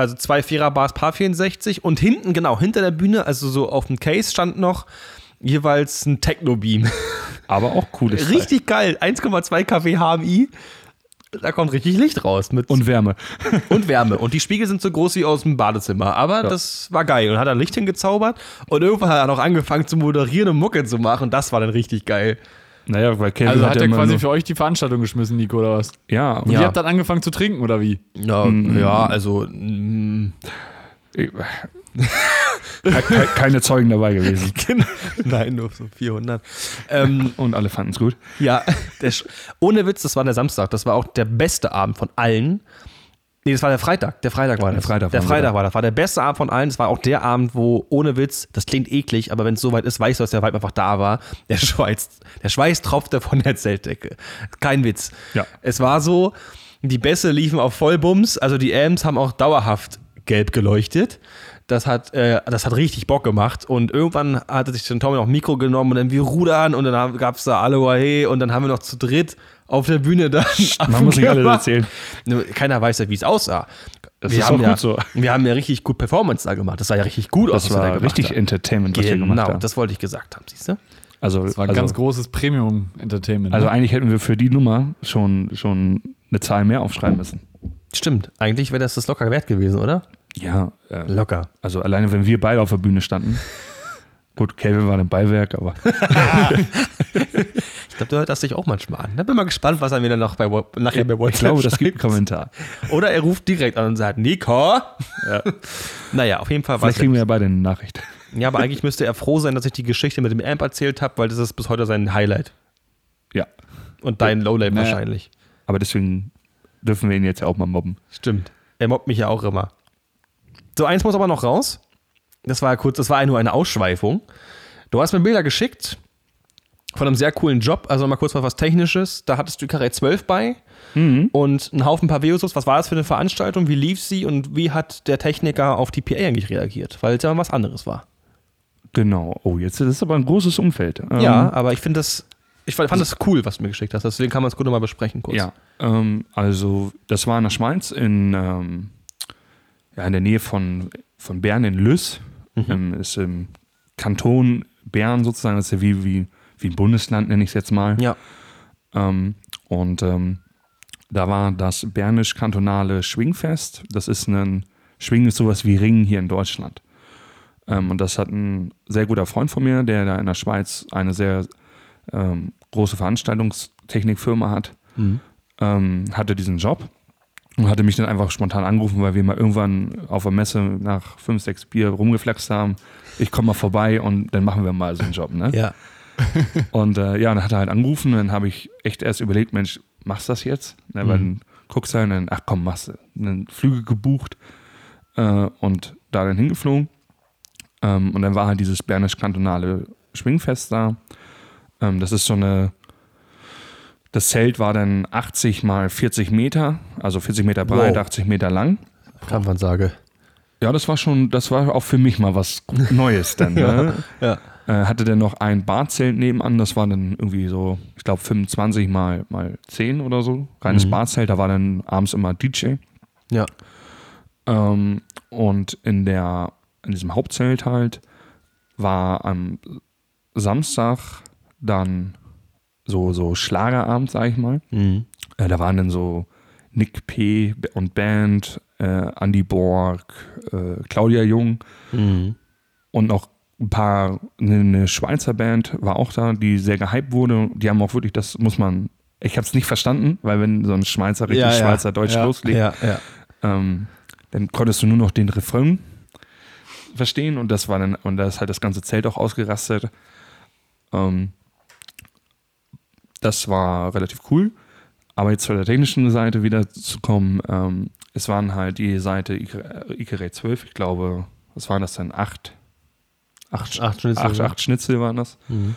also zwei Vierer Bars Paar 64 und hinten, genau, hinter der Bühne, also so auf dem Case stand noch jeweils ein Techno-Beam. aber auch cooles. Richtig geil. 1,2 kW HMI. Da kommt richtig Licht raus mit Und Wärme. und Wärme. Und die Spiegel sind so groß wie aus dem Badezimmer. Aber das war geil. Und hat dann Licht hingezaubert. Und irgendwann hat er noch angefangen zu moderieren und Mucke zu machen. Das war dann richtig geil. Naja, weil Kevin Also hat ja er quasi für euch die Veranstaltung geschmissen, Nico, oder was? Ja, Und Ja. ihr habt dann angefangen zu trinken, oder wie? Ja, ja also. mm, ke- ke- keine Zeugen dabei gewesen. Nein, nur so 400. Ähm, Und alle fanden es gut. ja, ohne Witz, das war der Samstag. Das war auch der beste Abend von allen. Nee, das war der Freitag. Der Freitag war das. Freitag der Freitag war das. War der beste Abend von allen. Das war auch der Abend, wo, ohne Witz, das klingt eklig, aber wenn es soweit ist, weißt du, dass der Vibe einfach da war. Der Schweiß, der Schweiß tropfte von der Zeltdecke. Kein Witz. Ja. Es war so, die Bässe liefen auf Vollbums, also die Amps haben auch dauerhaft gelb geleuchtet. Das hat, äh, das hat richtig Bock gemacht. Und irgendwann hatte sich dann Tommy noch ein Mikro genommen und dann wir rudern und dann gab es da Aloha hey und dann haben wir noch zu dritt auf der Bühne dann. Man muss nicht alles erzählen. Nur Keiner weiß ja, wie es aussah. Das wir ist haben auch ja, gut so. Wir haben ja richtig gut Performance da gemacht. Das sah ja richtig gut aus, Das was wir da war gemacht richtig haben. Entertainment, was wir gemacht Genau, haben. das wollte ich gesagt haben, siehst du? Also, Das war ein also, ganz großes Premium-Entertainment. also ne? eigentlich hätten wir für die Nummer schon, schon eine Zahl mehr aufschreiben müssen. Stimmt. Eigentlich wäre das das locker wert gewesen, oder? Ja, äh, Locker. also alleine wenn wir beide auf der Bühne standen. Gut, Kevin war im Beiwerk, aber Ich glaube, du hörst das dich auch manchmal an. Da bin mal gespannt, was er mir dann noch bei, nachher bei WhatsApp ich glaube, das gibt einen schreibt. Kommentar. Oder er ruft direkt an und sagt, Nico. Ja. Naja, auf jeden Fall war Vielleicht kriegen wir ja beide eine Nachricht. Ja, aber eigentlich müsste er froh sein, dass ich die Geschichte mit dem Amp erzählt habe, weil das ist bis heute sein Highlight. Ja, Und dein Lowlight Naja. wahrscheinlich. aber deswegen dürfen wir ihn jetzt ja auch mal mobben. Stimmt. Er mobbt mich ja auch immer. So, eins muss aber noch raus. Das war ja kurz, das war nur eine Ausschweifung. Du hast mir Bilder geschickt von einem sehr coolen Job. Also mal kurz mal was Technisches. Da hattest du Karre 12 bei und einen Haufen Paveosus. Was war das für eine Veranstaltung? Wie lief sie und wie hat der Techniker auf die PA eigentlich reagiert? Weil es ja was anderes war. Genau. Oh, jetzt ist es aber ein großes Umfeld. Ähm, Ja, aber ich finde das, ich fand das cool, was du mir geschickt hast. Deswegen kann man es gut nochmal besprechen kurz. Ja, ähm, also das war in der Schweiz, in, ähm, ja, in der Nähe von, von Bern in Lüss. Ähm, ist im Kanton Bern sozusagen, das ist ja wie, wie, wie ein Bundesland, nenne ich es jetzt mal. Ja. Ähm, und ähm, da war das Bernisch-Kantonale Schwingfest. Das ist ein, Schwingen ist sowas wie Ringen hier in Deutschland. Ähm, und das hat ein sehr guter Freund von mir, der da in der Schweiz eine sehr ähm, große Veranstaltungstechnikfirma hat, ähm, hatte diesen Job und hatte mich dann einfach spontan angerufen, weil wir mal irgendwann auf der Messe nach fünf, sechs Bier rumgeflext haben. Ich komme mal vorbei und dann machen wir mal so einen Job. Ne? Ja. Und äh, ja, dann hat er halt angerufen und dann habe ich echt erst überlegt, Mensch, machst du das jetzt? Ne, weil dann guckst du halt und dann, ach komm, machst du. Dann Flüge gebucht äh, und da dann hingeflogen. Ähm, und dann war halt dieses bernisch-kantonale Schwingfest da. Ähm, das ist so eine, das Zelt war dann 80 mal 40 Meter, also 40 Meter breit, Wow. 80 Meter lang. Kampfansage. Ja, das war schon, das war auch für mich mal was Neues dann. Ne? Ja. äh, hatte dann noch ein Barzelt nebenan, das war dann irgendwie so, ich glaube 25 mal, mal 10 oder so, reines Mhm. Barzelt, da war dann abends immer DJ. Ja. Ähm, und in der, in diesem Hauptzelt halt war am Samstag dann so, so Schlagerabend, sag ich mal. Mhm. Äh, da waren dann so Nick P. und Band, äh, Andy Borg, äh, Claudia Jung Mhm. und noch ein paar, eine, eine Schweizer Band war auch da, die sehr gehypt wurde. Die haben auch wirklich, das muss man, ich habe es nicht verstanden, weil wenn so ein Schweizer richtig Ja, ja. Schweizer Deutsch Ja. loslegt, Ja, ja. Ähm, dann konntest du nur noch den Refrain verstehen und das war dann, und da ist halt das ganze Zelt auch ausgerastet. Ähm, das war relativ cool. Aber jetzt zu der technischen Seite wieder zu kommen, ähm, es waren halt die Seite Icarate 12, ich glaube, was waren das denn? Acht, acht, Acht Schnitzel, acht, acht Schnitzel waren das. Mhm.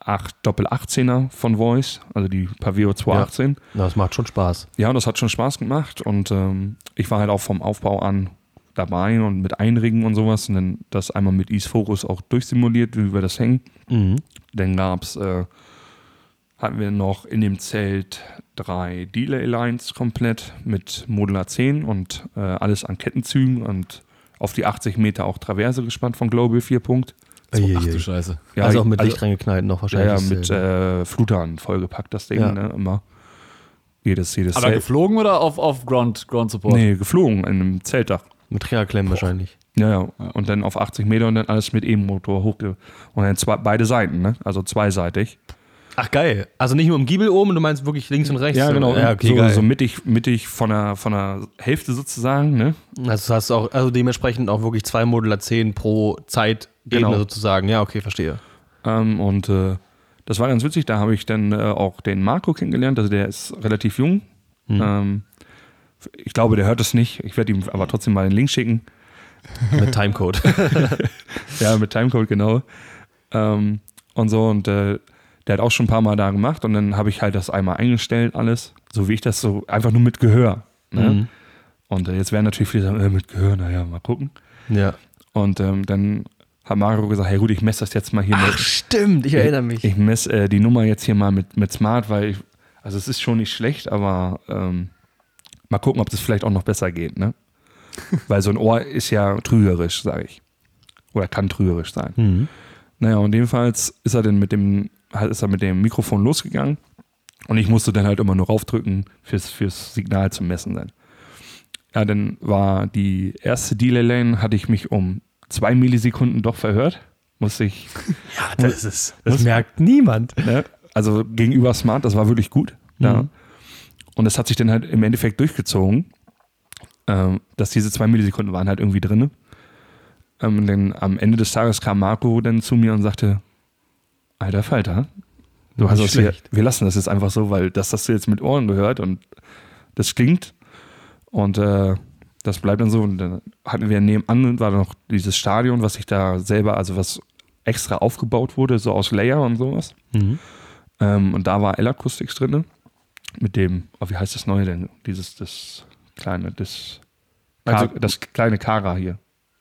Acht Doppel 18er von Voice, also die Paveo 218. Na, das macht schon Spaß. Ja, das hat schon Spaß gemacht und ähm, ich war halt auch vom Aufbau an dabei und mit Einringen und sowas und dann das einmal mit Ease Focus auch durchsimuliert, wie wir das hängen. Mhm. Dann gab's, äh, hatten wir noch in dem Zelt drei Delay-Lines komplett mit Modular 10 und äh, alles an Kettenzügen und auf die 80 Meter auch Traverse gespannt von Global 4 Punkt. Ach du. Scheiße. Ja, also auch mit also- Licht reingeknallt noch wahrscheinlich. ja, mit äh, äh, Flutern vollgepackt, das Ding, Ja. ne, immer. Jedes, jedes Aber Zelt. geflogen oder auf, auf Ground, Ground Support? Nee, geflogen in einem Zeltdach. mit Trägerklemmen wahrscheinlich. Ja, ja. Und dann auf 80 Meter und dann alles mit E-Motor hochge... Und dann zwei, beide Seiten, ne? Also zweiseitig. Ach geil. Also nicht nur im Giebel oben, du meinst wirklich links und rechts. Ja, genau. Ja, okay, so, geil. so mittig, mittig von der, von der Hälfte sozusagen, ne? Also hast auch, also dementsprechend auch wirklich zwei Modular 10 pro Zeitebene Genau. sozusagen. Ja, okay, verstehe. Ähm, und äh, das war ganz witzig. Da habe ich dann äh, auch den Marco kennengelernt. Also der ist relativ jung. Ähm, ich glaube, der hört es nicht. Ich werde ihm aber trotzdem mal den Link schicken. Mit Timecode. Ja, mit Timecode, genau. Ähm, und so. Und äh, der hat auch schon ein paar Mal da gemacht. Und dann habe ich halt das einmal eingestellt, alles. So wie ich das so, einfach nur mit Gehör. Ne? Mhm. Und äh, jetzt werden natürlich viele sagen, äh, mit Gehör, naja, mal gucken. ja. Und ähm, dann hat Mario gesagt, hey gut, ich messe das jetzt mal hier Ach, stimmt, ich erinnere mich. Ich messe äh, die Nummer jetzt hier mal mit, mit Smart, weil ich, also es ist schon nicht schlecht, aber ähm, mal gucken, ob das vielleicht auch noch besser geht, ne? weil so ein Ohr ist ja trügerisch, sage ich. Oder kann trügerisch sein. Mhm. Naja, und jedenfalls ist er dann mit dem, ist er mit dem Mikrofon losgegangen und ich musste dann halt immer nur raufdrücken fürs, fürs Signal zum Messen dann. Ja, dann war die erste Delay-Lane, hatte ich mich um zwei Millisekunden doch verhört. Musste ich Ja, das ist, das merkt niemand. Ne? Also gegenüber Smart, das war wirklich gut. Ja. Und das hat sich dann halt im Endeffekt durchgezogen, ähm, dass diese zwei Millisekunden waren halt irgendwie drin. Ähm, dann am Ende des Tages kam Marco dann zu mir und sagte, alter Falter, du hast schlecht. wir lassen das jetzt einfach so, weil das hast du jetzt mit Ohren gehört und das klingt. Und äh, das bleibt dann so. Und dann hatten wir nebenan, war noch dieses Stadion, was sich da selber, also was extra aufgebaut wurde, so aus Layer und sowas. Mhm. Ähm, und da war L-Acoustics drin. Mit dem, oh, wie heißt das neue denn? Dieses, das kleine, das, Also- das kleine Kara hier.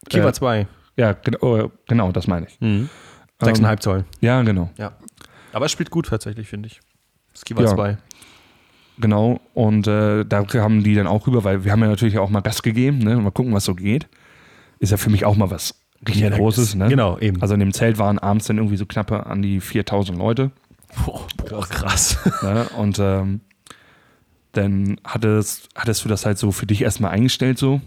Kiva Äh, 2. Ja, gen oh, genau, das meine ich. Mhm. 6,5 Zoll. Ja, genau. Ja. Aber es spielt gut tatsächlich, finde ich. Das Kiva Ja. 2. Genau. Und äh, da kamen die dann auch rüber, weil wir haben ja natürlich auch mal Gas gegeben, ne? Mal gucken, was so geht. Ist ja für mich auch mal was richtig Ja, Großes, ne? Genau, eben. Also in dem Zelt waren abends dann irgendwie so knappe an die 4000 Leute. Boah, krass. Ne? Und ähm, dann hattest, hattest du das halt so für dich erstmal eingestellt so.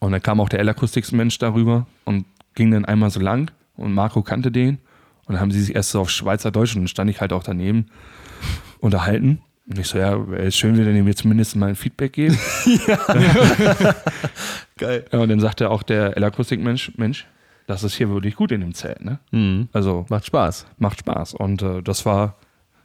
Und dann kam auch der L-Acoustics-Mensch darüber und ging dann einmal so lang und Marco kannte den. Und dann haben sie sich erst so auf Schweizerdeutsch und dann stand ich halt auch daneben unterhalten. Und ich so, ja, wäre es schön, wenn ihr mir zumindest mal ein Feedback geben. Geil. ja, und dann sagte auch der L-Akustik-Mensch, Mensch, das ist hier wirklich gut in dem Zelt, ne? Mhm. Also Macht Spaß. macht Spaß. Und äh, das war,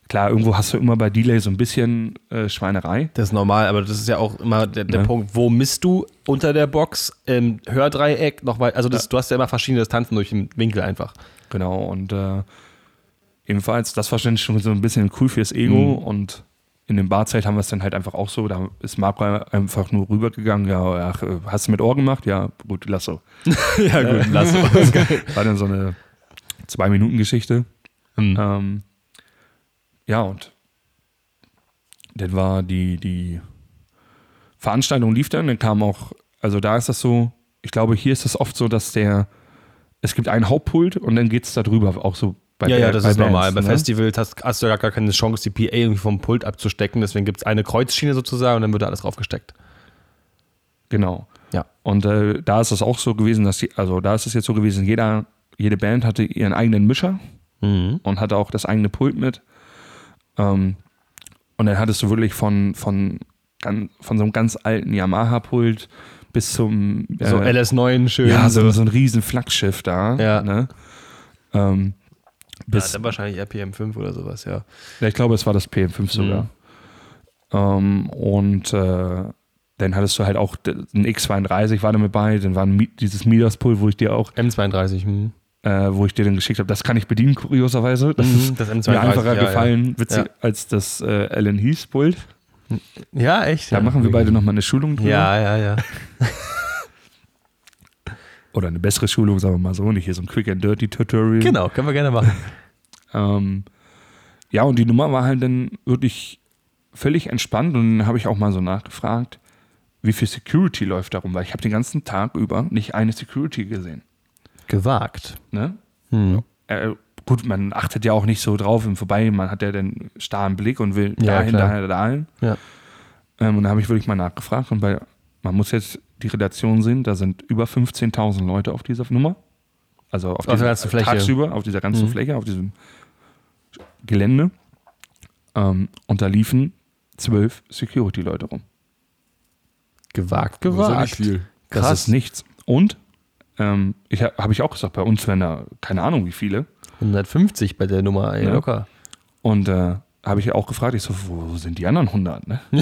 klar, irgendwo hast du immer bei Delay so ein bisschen äh, Schweinerei. Das ist normal, aber das ist ja auch immer der, der Ne? Punkt, wo misst du unter der Box im Hördreieck noch weit, also das, du hast ja immer verschiedene Distanzen durch den Winkel einfach. Genau. Und äh, ebenfalls, das war schon so ein bisschen cool fürs Ego. Und in dem Barzelt haben wir es dann halt einfach auch so. Da ist Marco einfach nur rübergegangen. Ja, ach, äh, hast du mit Ohr gemacht? Ja, gut, lass so. ja, gut, lass. Geil. War dann so eine Zwei-Minuten-Geschichte. Mhm. Ähm, ja, und dann war die, die Veranstaltung lief dann, dann kam auch, also da ist das so, ich glaube, hier ist es oft so, dass der, es gibt einen Hauptpult und dann geht es da drüber, auch so bei Ja, Ba- ja, das ist normal. Bei Bands, ne? Festivals hast, hast du ja gar keine Chance, die PA irgendwie vom Pult abzustecken. Deswegen gibt es eine Kreuzschiene sozusagen und dann wird da alles draufgesteckt. Genau. Ja. Und äh, da ist es auch so gewesen, dass die, also da ist es jetzt so gewesen, jeder, jede Band hatte ihren eigenen Mischer Mhm. und hatte auch das eigene Pult mit. Ähm, und dann hattest du wirklich von, von von so einem ganz alten Yamaha-Pult bis zum So äh, LS9 schön. ja, so, so ein riesen Flaggschiff da. Ja. Ne? Ähm, bis bis, dann wahrscheinlich RPM5 oder sowas, ja. ja, ich glaube, es war das PM5 sogar. Mhm. Ähm, und äh, dann hattest du halt auch ein X32 war da mit bei, dann war ein, dieses Midas-Pult, wo ich dir auch, M32. Hm. Äh, wo ich dir dann geschickt habe, das kann ich bedienen, kurioserweise. Das ist Mhm, das M32. mir einfacher ja, gefallen, witzig, Ja. als das äh, Alan Heath-Pult. Ja, ja echt. Da ja. machen wir beide nochmal eine Schulung drüber. Ja, ja, ja. Oder eine bessere Schulung, sagen wir mal so, nicht hier so ein Quick and Dirty Tutorial. Genau, können wir gerne machen. Ähm, ja, und die Nummer war halt dann wirklich völlig entspannt und dann habe ich auch mal so nachgefragt, wie viel Security läuft darum, weil ich habe den ganzen Tag über nicht eine Security gesehen. Gewagt. Ne? Hm. Äh, gut, man achtet ja auch nicht so drauf im Vorbei, man hat ja den starren Blick und will Ja, dahin, klar. dahin, dahin. Ja. Ähm, und da habe ich wirklich mal nachgefragt und bei, man muss jetzt die Relation sehen, da sind über 15.000 Leute auf dieser Nummer. Also auf, der dieser ganzen Fläche. tagsüber, auf dieser ganzen Mhm. Fläche, auf diesem Gelände. Ähm, und da liefen zwölf Security-Leute rum. Gewagt. Das ist Gewagt. nicht viel. Das ist nichts. Und ähm, ich habe hab ich auch gesagt, bei uns wären da keine Ahnung wie viele. 150 bei der Nummer, ey, Ja. locker. Und äh, habe ich auch gefragt, ich so, wo sind die anderen 100? Ne?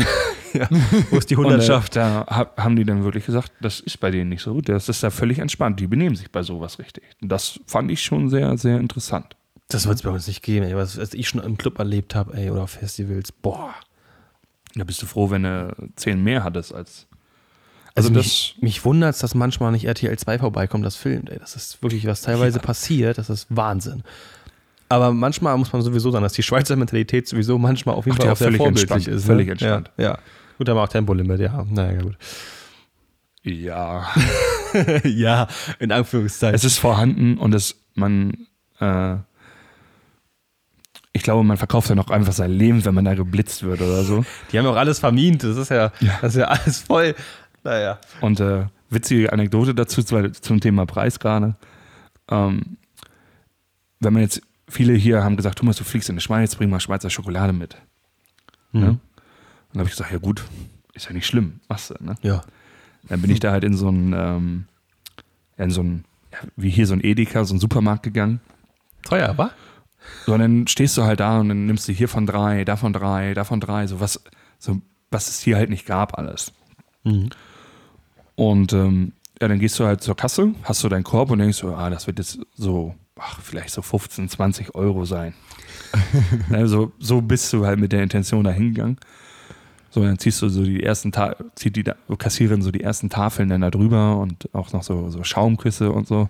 Wo ist die Und, äh, Hundertschaft? da hab, haben die dann wirklich gesagt, das ist bei denen nicht so. Das ist da völlig entspannt. Die benehmen sich bei sowas richtig. Und das fand ich schon sehr, sehr interessant. Das wird es bei uns nicht geben, ey. Was, was ich schon im Club erlebt habe, ey, oder auf Festivals. Boah. Da bist du froh, wenn du zehn mehr hattest als. Also, Also mich, mich wundert es, dass manchmal nicht RTL 2 vorbeikommt, das filmt, ey. Das ist wirklich, was teilweise passiert, das ist Wahnsinn. Aber manchmal muss man sowieso sagen, dass die Schweizer Mentalität sowieso manchmal auf jeden Ach, Fall ja, auch sehr völlig vorbildlich entspannt, ist. völlig ne? entspannt. Ja, ja. Gut, haben wir auch Tempolimit, ja. Naja, gut. Ja. ja, in Anführungszeichen. es ist vorhanden und es, man, äh, ich glaube, man verkauft ja noch einfach sein Leben, wenn man da geblitzt wird oder so. Die haben auch alles vermint, das ist ja, das ist ja alles voll. Naja. Und äh, witzige Anekdote dazu zum Thema Preis gerade. Ähm, wenn man jetzt, viele hier haben gesagt, Thomas, du fliegst in die Schweiz, bring mal Schweizer Schokolade mit. Mhm. Ne? Und dann habe ich gesagt, ja gut, ist ja nicht schlimm, machst du. Ne? Ja. Dann bin ich da halt in so ein, ähm, in so ein, ja, wie hier so ein Edeka, so ein Supermarkt gegangen. Teuer, wa? So, und dann stehst du halt da und dann nimmst du hier von drei, davon drei, davon drei, so was, so was es hier halt nicht gab alles. Mhm. Und ähm, ja, dann gehst du halt zur Kasse, hast du deinen Korb und denkst so, ah, das wird jetzt so, ach, vielleicht so 15, 20 Euro sein. also, so bist du halt mit der Intention da hingegangen. So, dann ziehst du so die ersten, Ta zieht die Kassiererin so die ersten Tafeln dann da drüber und auch noch so, so Schaumküsse und so.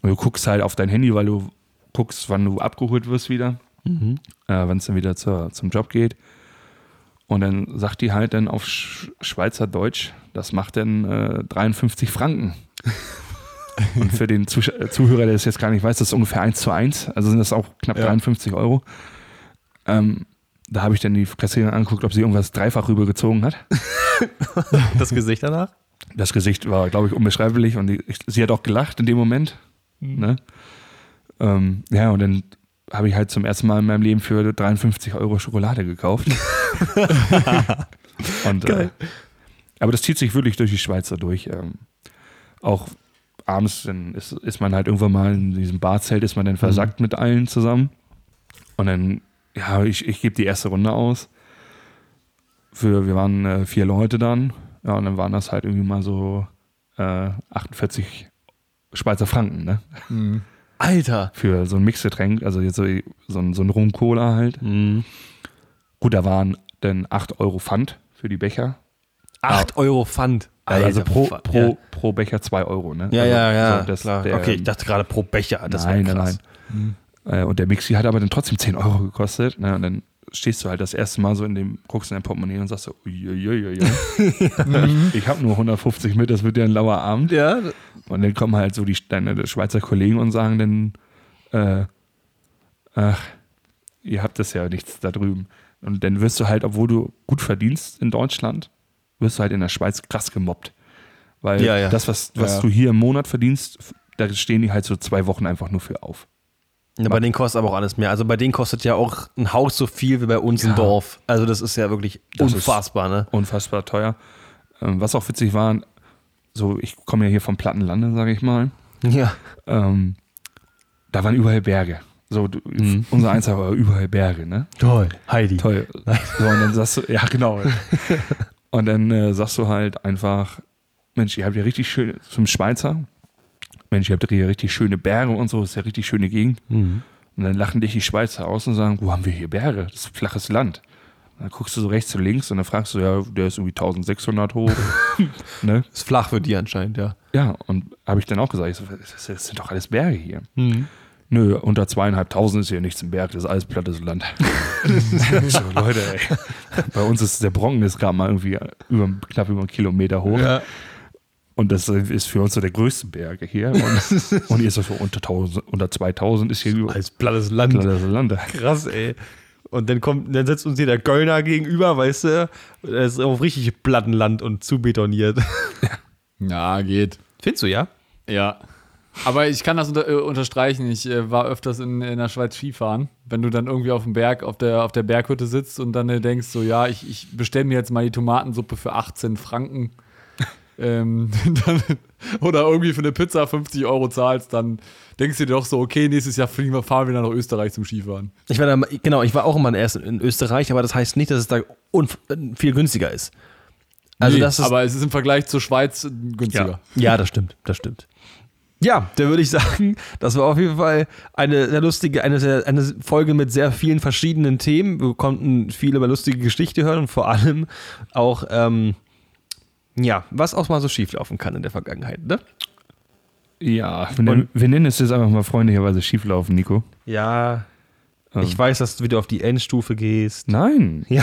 Und du guckst halt auf dein Handy, weil du guckst, wann du abgeholt wirst wieder, Mhm. äh, wann es dann wieder zur, zum Job geht. Und dann sagt die halt dann auf Sch Schweizerdeutsch, das macht dann äh, 53 Franken. Und für den Zusch äh, Zuhörer, der das jetzt gar nicht weiß, das ist ungefähr 1 zu 1, also sind das auch knapp Ja. 53 Euro. Ähm, da habe ich dann die Kassiererin angeguckt, ob sie irgendwas dreifach rübergezogen hat. Das Gesicht danach? Das Gesicht war, glaube ich, unbeschreiblich und die, ich, sie hat auch gelacht in dem Moment. Mhm. Ne? Ähm, ja, und dann habe ich halt zum ersten Mal in meinem Leben für 53 Euro Schokolade gekauft. und, äh, aber das zieht sich wirklich durch die Schweiz da durch. Ähm, auch abends dann ist, ist man halt irgendwann mal in diesem Barzelt, ist man dann versackt mit allen zusammen. Und dann, ja, ich, ich gebe die erste Runde aus. Für, wir waren äh, vier Leute dann. Ja, und dann waren das halt irgendwie mal so äh, 48 Schweizer Franken, ne? Mhm. Alter. Für so ein Mixgetränk, also jetzt so, so ein, so ein Rum-Cola halt. Mhm. Gut, da waren dann 8 Euro Pfand für die Becher. 8 Euro Pfand. Also, also pro, pro, pro Becher 2 Euro, ne? Ja, also, ja, ja. so, das, klar. der, okay, ich dachte gerade pro Becher. Das nein, wäre nein, krass. nein. Äh, Und der Mixi hat aber dann trotzdem 10 Euro gekostet. Ne? Und dann stehst du halt das erste Mal so in dem, guckst in dein Portemonnaie und sagst so, uiuiui, ich habe nur 150 mit, das wird ja ein lauer Abend. Ja, Und dann kommen halt so die deine Schweizer Kollegen und sagen dann, äh, ach, ihr habt das ja nichts da drüben. Und dann wirst du halt, obwohl du gut verdienst in Deutschland, wirst du halt in der Schweiz krass gemobbt. Weil Ja, ja. das, was, was Ja. du hier im Monat verdienst, da stehen die halt so zwei Wochen einfach nur für auf. Ja, bei denen kostet aber auch alles mehr. Also bei denen kostet ja auch ein Haus so viel wie bei uns im. Dorf. Also das ist ja wirklich Das unfassbar, ne? unfassbar teuer. Ähm, was auch witzig war, so ich komme ja hier vom Plattenlande, sage ich mal. Ja. Ähm, da waren überall Berge. So, du, unser Einser war überall Berge, ne? Toll. Heidi. Toll. So, und dann sagst du, ja, genau. Und dann äh, sagst du halt einfach, Mensch, ihr habt ja richtig schön, zum Schweizer, Mensch, ihr habt hier richtig schöne Berge und so, ist ja richtig schöne Gegend. Mhm. Und dann lachen dich die Schweizer aus und sagen, wo haben wir hier Berge? Das ist flaches Land. Und dann guckst du so rechts und links und dann fragst du, ja, der ist irgendwie 1600 hoch. ne? Ist flach für die anscheinend, ja. Ja, und habe ich dann auch gesagt, so, das, das sind doch alles Berge hier. Nö, unter zweieinhalbtausend ist hier nichts im Berg, das ist alles plattes Land. so, Leute, ey. Bei uns ist der Bronken ist gerade mal irgendwie über, knapp über einen Kilometer hoch. Ja. Und das ist für uns so der größte Berg hier. Und, und ihr ist so unter, 1000, unter 2000 ist hier über Als plattes Land. plattes Land. Krass, ey. Und dann kommt, dann setzt uns hier der Göllner gegenüber, weißt du? Das ist auf richtig Plattenland und zu betoniert. Ja, geht. Findest du, ja? Ja. Aber ich kann das unter, äh, unterstreichen. Ich äh, war öfters in, in der Schweiz Skifahren. Wenn du dann irgendwie auf dem Berg, auf der, auf der Berghütte sitzt und dann äh, denkst, so, ja, ich, ich bestelle mir jetzt mal die Tomatensuppe für 18 Franken. ähm, dann, oder irgendwie für eine Pizza 50 Euro zahlst, dann denkst du dir doch so, okay, nächstes Jahr fliegen wir, fahren wir dann nach Österreich zum Skifahren. Ich war da, genau, ich war auch immer erst in Österreich, aber das heißt nicht, dass es da unf viel günstiger ist. Also Nee, das ist, aber es ist im Vergleich zur Schweiz äh, günstiger. ja, das stimmt, das stimmt. Ja, dann würde ich sagen, das war auf jeden Fall eine sehr lustige, eine, sehr, eine Folge mit sehr vielen verschiedenen Themen. Wir konnten viel über lustige Geschichte hören und vor allem auch, ähm, ja, was auch mal so schieflaufen kann in der Vergangenheit, ne? Ja, wir nennen, wir nennen es jetzt einfach mal freundlicherweise schieflaufen, Nico. Ja, Ähm. ich weiß, dass du wieder auf die Endstufe gehst. Nein. Ja.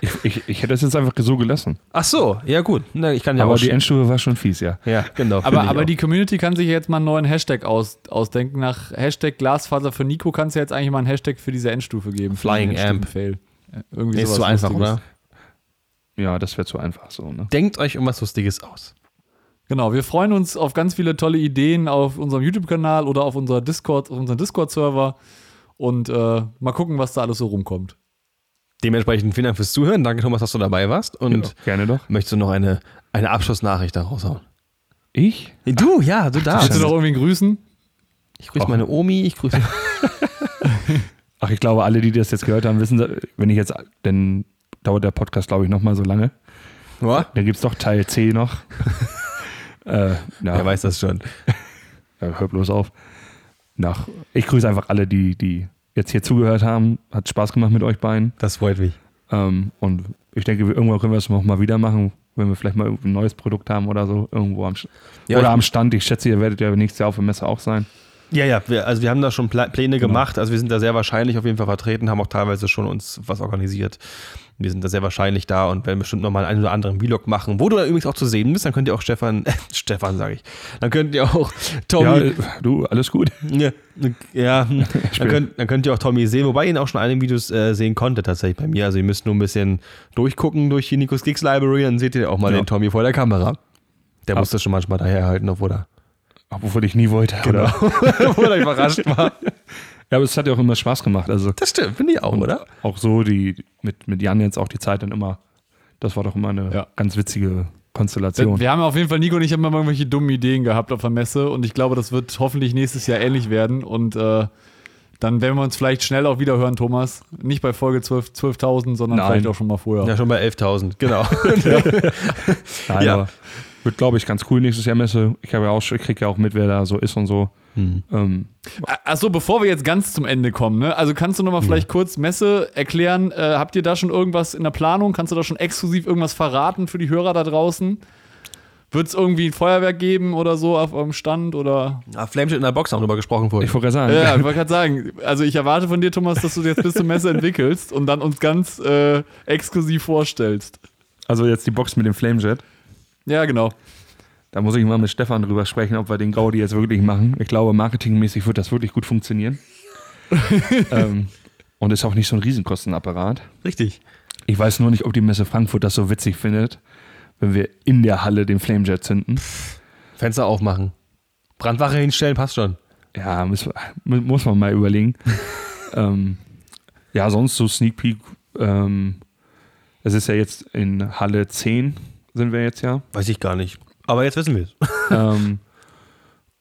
Ich, ich, ich hätte das jetzt einfach so gelassen. Ach so, ja gut. Na, ich kann ja Aber auch die Endstufe war schon fies, ja. Ja, genau. Aber, aber auch. die Community kann sich jetzt mal einen neuen Hashtag aus, ausdenken. Nach Hashtag Glasfaser für Nico kannst du jetzt eigentlich mal einen Hashtag für diese Endstufe geben. Flying Amp. Ja, Irgendwie Nee, ist so einfach, oder? Ja, das wäre zu einfach so, ne? Denkt euch um was Lustiges aus. Genau, wir freuen uns auf ganz viele tolle Ideen auf unserem YouTube-Kanal oder auf unserer Discord, auf unserem Discord-Server und äh, mal gucken, was da alles so rumkommt. Dementsprechend vielen Dank fürs Zuhören. Danke, Thomas, dass du dabei warst. Und Ja, gerne doch. möchtest du noch eine, eine Abschlussnachricht da raushauen? Ich? Du, ja, du darfst. Willst du noch irgendwie grüßen? Ich grüße meine Omi, ich grüße. Ach, ich glaube, alle, die das jetzt gehört haben, wissen, wenn ich jetzt, dann dauert der Podcast, glaube ich, noch mal so lange. Ja? Dann gibt es doch Teil C noch. äh, na, Wer weiß das schon. Hör bloß auf. Nach, ich grüße einfach alle, die, die jetzt hier zugehört haben. Hat Spaß gemacht mit euch beiden. Das freut mich. Ähm, und ich denke, wir, irgendwann können wir es noch mal wieder machen, wenn wir vielleicht mal ein neues Produkt haben oder so. Irgendwo am, Ja, oder am Stand. Ich schätze, ihr werdet ja nächstes Jahr auf der Messe auch sein. Ja, ja, wir, also wir haben da schon Pläne Genau. gemacht. Also wir sind da sehr wahrscheinlich auf jeden Fall vertreten, haben auch teilweise schon uns was organisiert. Wir sind da sehr wahrscheinlich da und werden bestimmt nochmal einen oder anderen Vlog machen, wo du dann übrigens auch zu sehen bist. Dann könnt ihr auch Stefan, äh, Stefan sage ich, dann könnt ihr auch Ja, Tommy, äh, du, alles gut. ja, ja dann, könnt, dann könnt ihr auch Tommy sehen, wobei ihr ihn auch schon einige Videos äh, sehen konnte tatsächlich bei mir. Also ihr müsst nur ein bisschen durchgucken durch die Nikos Geeks Library, dann seht ihr auch mal Ja. den Tommy vor der Kamera. Der Ja. muss das schon manchmal daherhalten, obwohl er, Obwohl ich nie wollte. genau. Oder? obwohl er überrascht war. Ja, aber es hat ja auch immer Spaß gemacht. Also Das stimmt, finde ich auch, oder? auch so, die mit, mit Jan jetzt auch die Zeit dann immer, das war doch immer eine Ja. ganz witzige Konstellation. Wir haben auf jeden Fall, Nico und ich haben immer irgendwelche dummen Ideen gehabt auf der Messe und ich glaube, das wird hoffentlich nächstes Jahr ähnlich werden und äh, dann werden wir uns vielleicht schnell auch wieder hören, Thomas. Nicht bei Folge 12 12.000, sondern Nein. vielleicht auch schon mal vorher. Ja, schon bei 11.000, genau. Nein, Ja. Wird, glaube ich, ganz cool nächstes Jahr Messe. Ich habe ja auch, schon- ich kriege ja auch mit, wer da so ist und so. Ähm, Achso, bevor wir jetzt ganz zum Ende kommen, ne? also kannst du nochmal vielleicht kurz Messe erklären? Äh, habt ihr da schon irgendwas in der Planung? Kannst du da schon exklusiv irgendwas verraten für die Hörer da draußen? Wird es irgendwie ein Feuerwerk geben oder so auf eurem Stand? Oder? Ja, Flameshit in der Box haben drüber gesprochen vorhin. ich wollte gerade sagen, Ja, ich wollte gerade sagen, also ich erwarte von dir, Thomas, dass du jetzt bis zur Messe entwickelst und dann uns ganz äh, exklusiv vorstellst. also jetzt die Box mit dem Flamejet. Ja, genau. Da muss ich mal mit Stefan drüber sprechen, ob wir den Gaudi jetzt wirklich machen. Ich glaube, marketingmäßig wird das wirklich gut funktionieren. ähm, und ist auch nicht so ein Riesenkostenapparat. Richtig. Ich weiß nur nicht, ob die Messe Frankfurt das so witzig findet, wenn wir in der Halle den Flamejet zünden. Fenster aufmachen. Brandwache hinstellen, passt schon. Ja, muss, muss man mal überlegen. ähm, ja, sonst so Sneak Peek. Ähm, es ist ja jetzt in Halle 10 sind wir jetzt ja. Weiß ich gar nicht. Aber jetzt wissen wir es. ähm,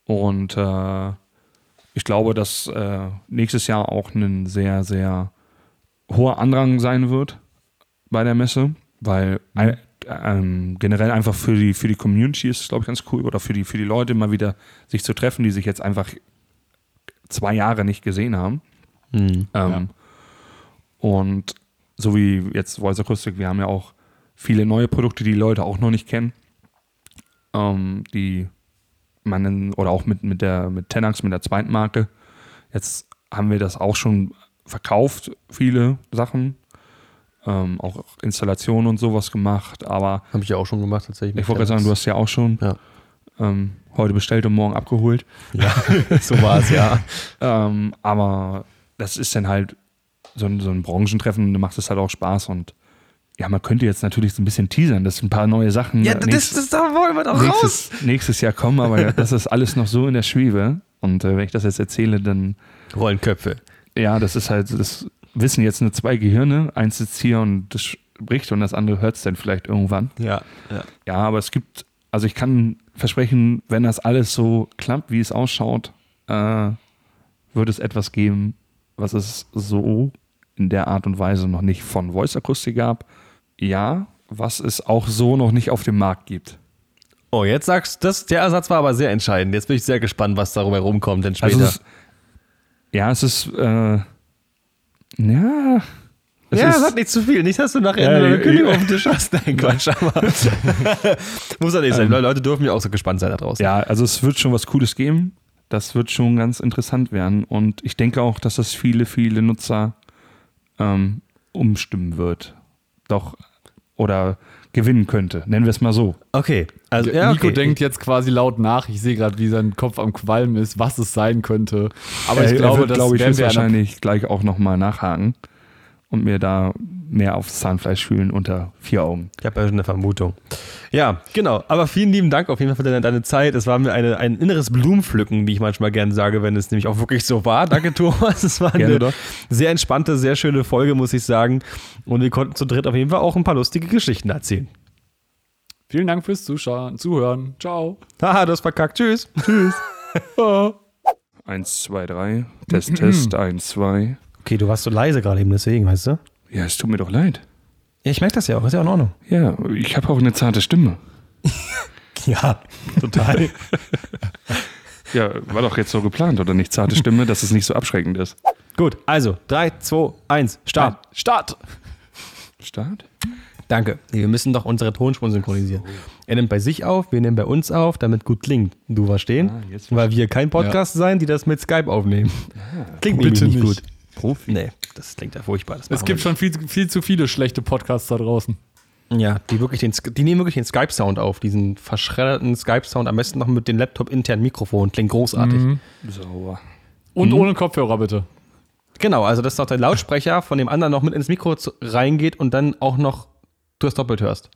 und äh, ich glaube, dass äh, nächstes Jahr auch ein sehr, sehr hoher Andrang sein wird bei der Messe, weil äh, ähm, generell einfach für die, für die Community ist es, glaube ich, ganz cool oder für die, für die Leute mal wieder sich zu treffen, die sich jetzt einfach zwei Jahre nicht gesehen haben. Hm. Ähm, Und so wie jetzt Voice Acoustic, wir haben ja auch viele neue Produkte, die, die Leute auch noch nicht kennen, ähm, die man in, oder auch mit, mit der mit Tenax, mit der zweiten Marke. Jetzt haben wir das auch schon verkauft, viele Sachen. Ähm, auch Installationen und sowas gemacht, aber Habe ich ja auch schon gemacht, tatsächlich. ich wollte gerade sagen, du hast ja auch schon Ja. ähm, heute bestellt und morgen abgeholt. Ja, so war es, ja. Ähm, aber das ist dann halt so ein, so ein Branchentreffen, da macht es halt auch Spaß und ja, man könnte jetzt natürlich so ein bisschen teasern, dass ein paar neue Sachen Ja, das, nächstes, das, da wollen wir doch raus. nächstes, nächstes Jahr kommen, aber das ist alles noch so in der Schwebe. Und äh, wenn ich das jetzt erzähle, dann Rollenköpfe. ja, das ist halt, das wissen jetzt nur zwei Gehirne, eins sitzt hier und das spricht und das andere hört es dann vielleicht irgendwann. Ja. ja. Ja, aber es gibt, also ich kann versprechen, wenn das alles so klappt, wie es ausschaut, äh, wird es etwas geben, was es so in der Art und Weise noch nicht von Voice Acoustic gab. Ja, was es auch so noch nicht auf dem Markt gibt. Oh, jetzt sagst du, der Ersatz war aber sehr entscheidend. Jetzt bin ich sehr gespannt, was darüber rumkommt, denn später. Also es, ja, es ist, äh, ja, es ja, ist, sag nicht zu viel. Nicht, dass du nachher Ja, eine Kündigung ja. auf dem Tisch hast. Nein, Quatsch. Aber muss ja nicht sein. Leute dürfen ja auch so gespannt sein da draußen. Ja, also es wird schon was Cooles geben. Das wird schon ganz interessant werden. Und ich denke auch, dass das viele, viele Nutzer ähm, umstimmen wird. Doch, oder gewinnen könnte. Nennen wir es mal so. Okay. Also, ja, Nico okay. denkt jetzt quasi laut nach. Ich sehe gerade, wie sein Kopf am Qualmen ist, was es sein könnte. Aber ich Er- er glaube, wird, das glaube ich, werden wir wahrscheinlich gleich auch nochmal nachhaken und mir da mehr aufs Zahnfleisch fühlen unter vier Augen. Ich habe ja schon eine Vermutung. Ja, genau. Aber vielen lieben Dank auf jeden Fall für deine, deine Zeit. Es war mir eine, ein inneres Blumenpflücken, wie ich manchmal gerne sage, wenn es nämlich auch wirklich so war. Danke, Thomas. Es war Gerne eine doch. sehr entspannte, sehr schöne Folge, muss ich sagen. Und wir konnten zu dritt auf jeden Fall auch ein paar lustige Geschichten erzählen. Vielen Dank fürs Zuschauen, Zuhören. Ciao. Haha, du hast verkackt. Tschüss. Tschüss. eins, zwei, drei. Test, Test, eins, zwei. Okay, du warst so leise gerade eben, deswegen, weißt du? Ja, es tut mir doch leid. Ja, ich merke das ja auch. Ist ja auch in Ordnung. Ja, ich habe auch eine zarte Stimme. Ja, total. Ja, war doch jetzt so geplant, oder nicht? Zarte Stimme, dass es nicht so abschreckend ist. Gut, also 3, 2, 1, Start. Start. Start? Danke. Wir müssen doch unsere Tonspuren synchronisieren. Er nimmt bei sich auf, wir nehmen bei uns auf, damit gut klingt. Du verstehen? Ah, Weil wir kein Podcast sein, die das mit Skype aufnehmen. Klingt Bitte nicht. gut. Profi. Nee, das klingt ja furchtbar. Das Es gibt schon viel, viel zu viele schlechte Podcasts da draußen. Ja, die, wirklich den, die nehmen wirklich den Skype-Sound auf, diesen verschredderten Skype-Sound, am besten noch mit dem Laptop-internen Mikrofon. Klingt großartig. Mhm. Sauber. Und ohne Kopfhörer bitte. Genau, also dass doch der Lautsprecher von dem anderen noch mit ins Mikro zu, reingeht und dann auch noch du das doppelt hörst.